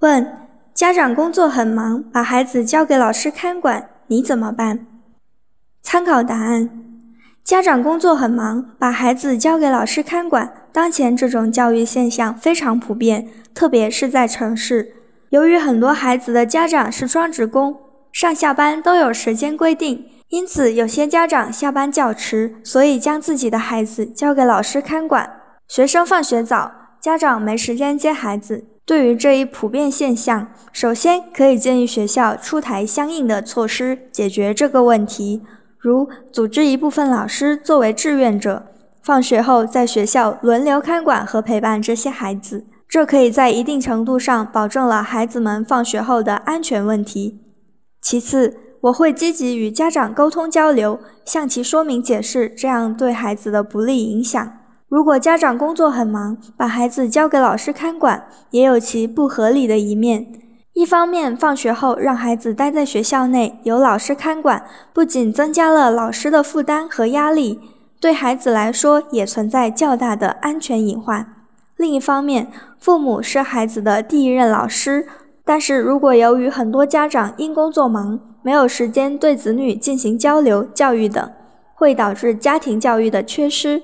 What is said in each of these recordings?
问：家长工作很忙，把孩子交给老师看管，你怎么办？参考答案：家长工作很忙，把孩子交给老师看管。当前这种教育现象非常普遍，特别是在城市。由于很多孩子的家长是双职工，上下班都有时间规定，因此有些家长下班较迟，所以将自己的孩子交给老师看管。学生放学早，家长没时间接孩子。对于这一普遍现象，首先可以建议学校出台相应的措施解决这个问题，如组织一部分老师作为志愿者，放学后在学校轮流看管和陪伴这些孩子，这可以在一定程度上保证了孩子们放学后的安全问题。其次，我会积极与家长沟通交流，向其说明解释这样对孩子的不利影响。如果家长工作很忙，把孩子交给老师看管，也有其不合理的一面。一方面，放学后让孩子待在学校内，由老师看管，不仅增加了老师的负担和压力，对孩子来说也存在较大的安全隐患。另一方面，父母是孩子的第一任老师，但是如果由于很多家长因工作忙，没有时间对子女进行交流、教育等，会导致家庭教育的缺失。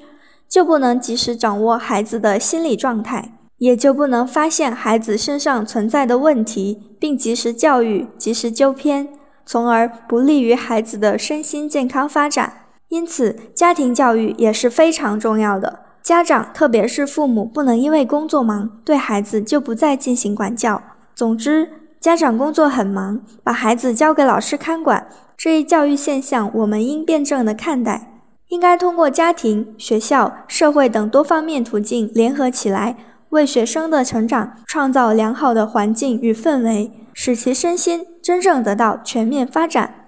就不能及时掌握孩子的心理状态，也就不能发现孩子身上存在的问题，并及时教育、及时纠偏，从而不利于孩子的身心健康发展。因此，家庭教育也是非常重要的。家长，特别是父母，不能因为工作忙，对孩子就不再进行管教。总之，家长工作很忙，把孩子交给老师看管，这一教育现象，我们应辩证的看待。应该通过家庭、学校、社会等多方面途径联合起来，为学生的成长创造良好的环境与氛围，使其身心真正得到全面发展。